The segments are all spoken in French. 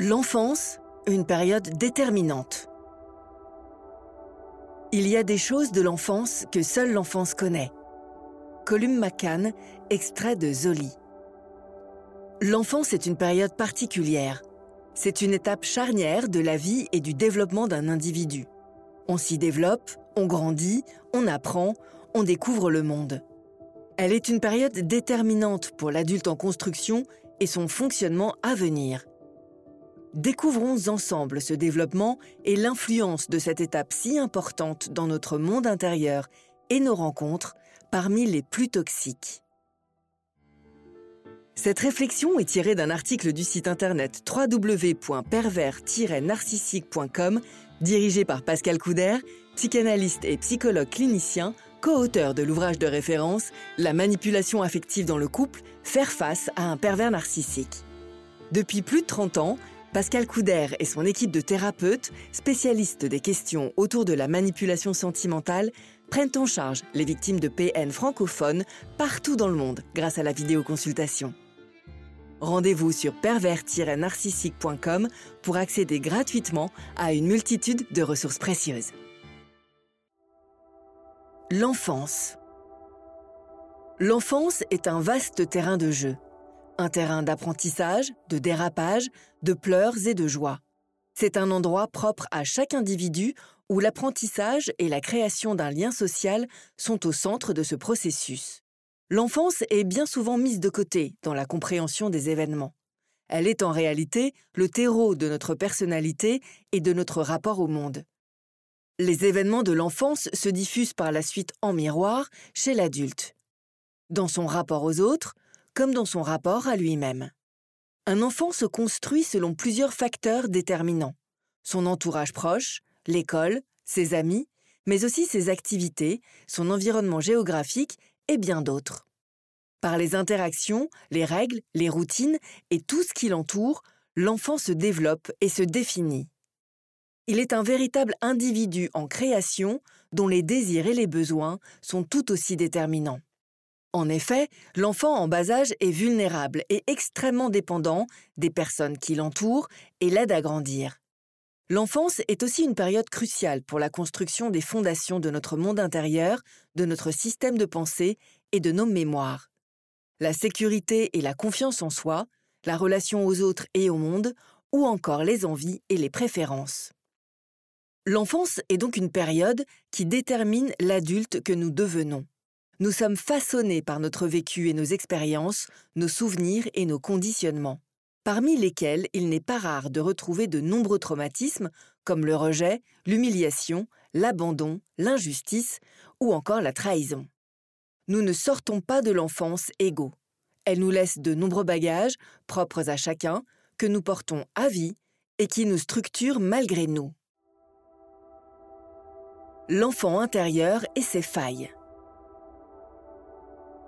L'enfance, une période déterminante. Il y a des choses de l'enfance que seule l'enfance connaît. Colum McCann, extrait de Zoli. L'enfance est une période particulière. C'est une étape charnière de la vie et du développement d'un individu. On s'y développe, on grandit, on apprend, on découvre le monde. Elle est une période déterminante pour l'adulte en construction et son fonctionnement à venir. Découvrons ensemble ce développement et l'influence de cette étape si importante dans notre monde intérieur et nos rencontres parmi les plus toxiques. Cette réflexion est tirée d'un article du site internet www.pervers-narcissique.com dirigé par Pascal Couder, psychanalyste et psychologue clinicien, co-auteur de l'ouvrage de référence La manipulation affective dans le couple, faire face à un pervers narcissique. Depuis plus de 30 ans, Pascal Couder et son équipe de thérapeutes, spécialistes des questions autour de la manipulation sentimentale, prennent en charge les victimes de PN francophones partout dans le monde grâce à la vidéoconsultation. Rendez-vous sur pervers-narcissique.com pour accéder gratuitement à une multitude de ressources précieuses. L'enfance. L'enfance est un vaste terrain de jeu un terrain d'apprentissage, de dérapage, de pleurs et de joie. C'est un endroit propre à chaque individu où l'apprentissage et la création d'un lien social sont au centre de ce processus. L'enfance est bien souvent mise de côté dans la compréhension des événements. Elle est en réalité le terreau de notre personnalité et de notre rapport au monde. Les événements de l'enfance se diffusent par la suite en miroir chez l'adulte. Dans son rapport aux autres, comme dans son rapport à lui-même. Un enfant se construit selon plusieurs facteurs déterminants. Son entourage proche, l'école, ses amis, mais aussi ses activités, son environnement géographique et bien d'autres. Par les interactions, les règles, les routines et tout ce qui l'entoure, l'enfant se développe et se définit. Il est un véritable individu en création dont les désirs et les besoins sont tout aussi déterminants. En effet, l'enfant en bas âge est vulnérable et extrêmement dépendant des personnes qui l'entourent et l'aident à grandir. L'enfance est aussi une période cruciale pour la construction des fondations de notre monde intérieur, de notre système de pensée et de nos mémoires. La sécurité et la confiance en soi, la relation aux autres et au monde, ou encore les envies et les préférences. L'enfance est donc une période qui détermine l'adulte que nous devenons nous sommes façonnés par notre vécu et nos expériences, nos souvenirs et nos conditionnements, parmi lesquels il n'est pas rare de retrouver de nombreux traumatismes comme le rejet, l'humiliation, l'abandon, l'injustice ou encore la trahison. Nous ne sortons pas de l'enfance égaux. Elle nous laisse de nombreux bagages, propres à chacun, que nous portons à vie et qui nous structurent malgré nous. L'enfant intérieur et ses failles.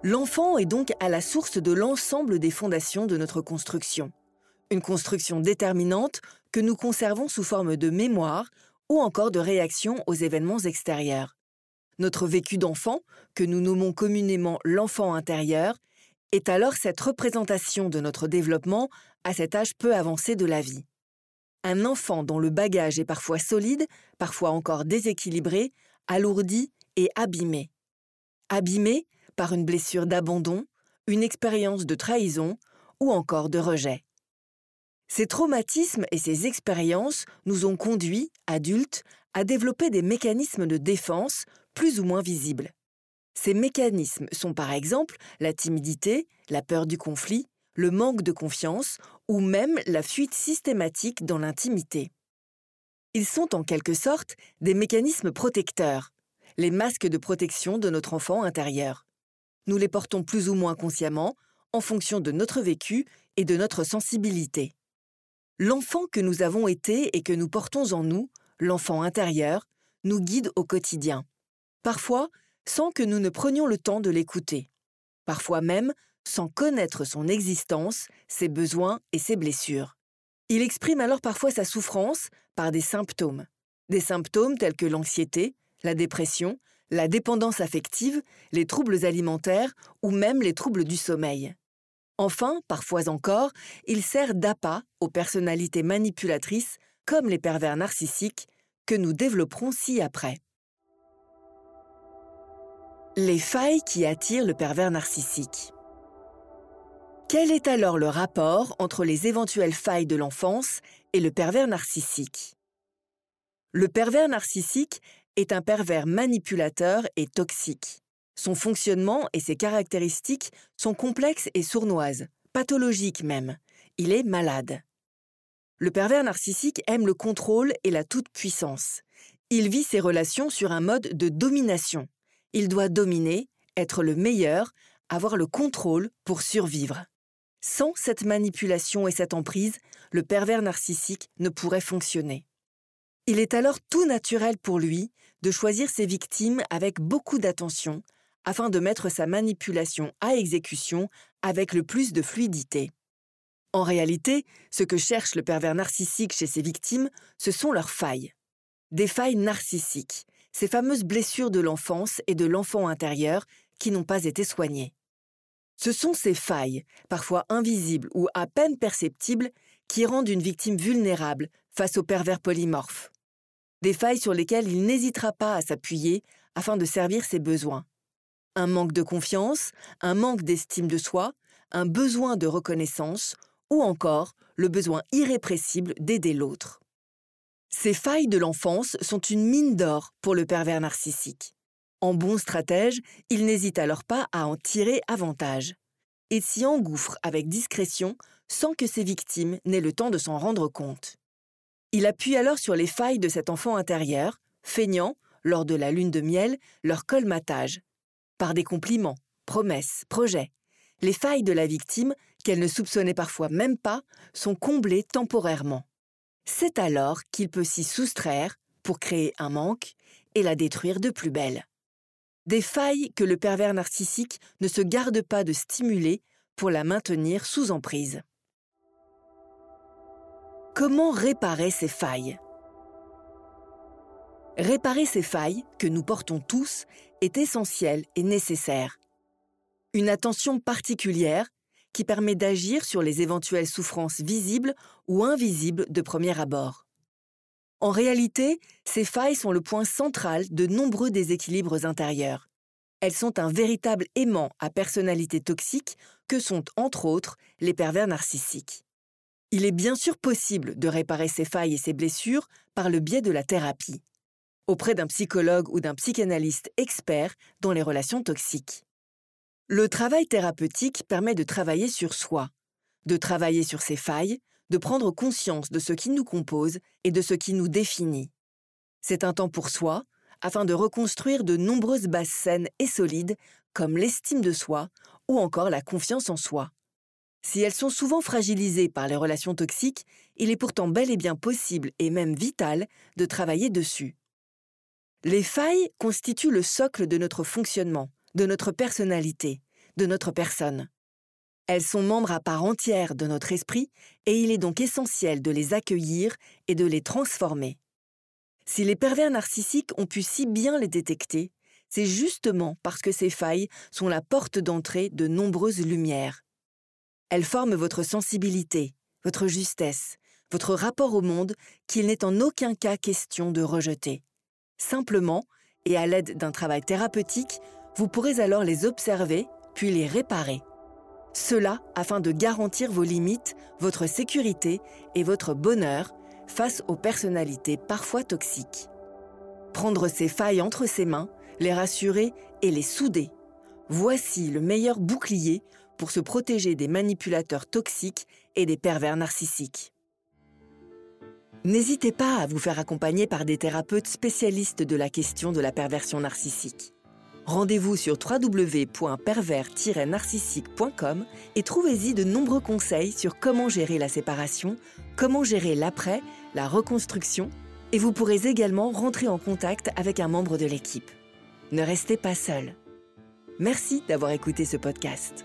L'enfant est donc à la source de l'ensemble des fondations de notre construction. Une construction déterminante que nous conservons sous forme de mémoire ou encore de réaction aux événements extérieurs. Notre vécu d'enfant, que nous nommons communément l'enfant intérieur, est alors cette représentation de notre développement à cet âge peu avancé de la vie. Un enfant dont le bagage est parfois solide, parfois encore déséquilibré, alourdi et abîmé. Abîmé par une blessure d'abandon, une expérience de trahison ou encore de rejet. Ces traumatismes et ces expériences nous ont conduits, adultes, à développer des mécanismes de défense plus ou moins visibles. Ces mécanismes sont par exemple la timidité, la peur du conflit, le manque de confiance ou même la fuite systématique dans l'intimité. Ils sont en quelque sorte des mécanismes protecteurs, les masques de protection de notre enfant intérieur. Nous les portons plus ou moins consciemment en fonction de notre vécu et de notre sensibilité. L'enfant que nous avons été et que nous portons en nous, l'enfant intérieur, nous guide au quotidien. Parfois, sans que nous ne prenions le temps de l'écouter. Parfois même, sans connaître son existence, ses besoins et ses blessures. Il exprime alors parfois sa souffrance par des symptômes. Des symptômes tels que l'anxiété, la dépression, la dépendance affective, les troubles alimentaires ou même les troubles du sommeil. Enfin, parfois encore, il sert d'appât aux personnalités manipulatrices comme les pervers narcissiques que nous développerons ci-après. Les failles qui attirent le pervers narcissique. Quel est alors le rapport entre les éventuelles failles de l'enfance et le pervers narcissique? Le pervers narcissique est un pervers manipulateur et toxique. Son fonctionnement et ses caractéristiques sont complexes et sournoises, pathologiques même. Il est malade. Le pervers narcissique aime le contrôle et la toute-puissance. Il vit ses relations sur un mode de domination. Il doit dominer, être le meilleur, avoir le contrôle pour survivre. Sans cette manipulation et cette emprise, le pervers narcissique ne pourrait fonctionner. Il est alors tout naturel pour lui de choisir ses victimes avec beaucoup d'attention afin de mettre sa manipulation à exécution avec le plus de fluidité. En réalité, ce que cherche le pervers narcissique chez ses victimes, ce sont leurs failles. Des failles narcissiques, ces fameuses blessures de l'enfance et de l'enfant intérieur qui n'ont pas été soignées. Ce sont ces failles, parfois invisibles ou à peine perceptibles, qui rendent une victime vulnérable face au pervers polymorphe. Des failles sur lesquelles il n'hésitera pas à s'appuyer afin de servir ses besoins. Un manque de confiance, un manque d'estime de soi, un besoin de reconnaissance ou encore le besoin irrépressible d'aider l'autre. Ces failles de l'enfance sont une mine d'or pour le pervers narcissique. En bon stratège, il n'hésite alors pas à en tirer avantage et s'y engouffre avec discrétion sans que ses victimes n'aient le temps de s'en rendre compte. Il appuie alors sur les failles de cet enfant intérieur, feignant, lors de la lune de miel, leur colmatage, par des compliments, promesses, projets. Les failles de la victime, qu'elle ne soupçonnait parfois même pas, sont comblées temporairement. C'est alors qu'il peut s'y soustraire pour créer un manque et la détruire de plus belle des failles que le pervers narcissique ne se garde pas de stimuler pour la maintenir sous emprise. Comment réparer ces failles? Réparer ces failles, que nous portons tous, est essentiel et nécessaire. Une attention particulière qui permet d'agir sur les éventuelles souffrances visibles ou invisibles de premier abord. En réalité, ces failles sont le point central de nombreux déséquilibres intérieurs. Elles sont un véritable aimant à personnalité toxique que sont, entre autres, les pervers narcissiques. Il est bien sûr possible de réparer ces failles et ces blessures par le biais de la thérapie, auprès d'un psychologue ou d'un psychanalyste expert dans les relations toxiques. Le travail thérapeutique permet de travailler sur soi, de travailler sur ses failles, de prendre conscience de ce qui nous compose et de ce qui nous définit. C'est un temps pour soi, afin de reconstruire de nombreuses bases saines et solides, comme l'estime de soi ou encore la confiance en soi. Si elles sont souvent fragilisées par les relations toxiques, il est pourtant bel et bien possible et même vital de travailler dessus. Les failles constituent le socle de notre fonctionnement, de notre personnalité, de notre personne. Elles sont membres à part entière de notre esprit et il est donc essentiel de les accueillir et de les transformer. Si les pervers narcissiques ont pu si bien les détecter, c'est justement parce que ces failles sont la porte d'entrée de nombreuses lumières. Elles forment votre sensibilité, votre justesse, votre rapport au monde qu'il n'est en aucun cas question de rejeter. Simplement, et à l'aide d'un travail thérapeutique, vous pourrez alors les observer puis les réparer. Cela afin de garantir vos limites, votre sécurité et votre bonheur face aux personnalités parfois toxiques. Prendre ces failles entre ses mains, les rassurer et les souder. Voici le meilleur bouclier pour se protéger des manipulateurs toxiques et des pervers narcissiques. N'hésitez pas à vous faire accompagner par des thérapeutes spécialistes de la question de la perversion narcissique. Rendez-vous sur www.pervers-narcissique.com et trouvez-y de nombreux conseils sur comment gérer la séparation, comment gérer l'après, la reconstruction, et vous pourrez également rentrer en contact avec un membre de l'équipe. Ne restez pas seul. Merci d'avoir écouté ce podcast.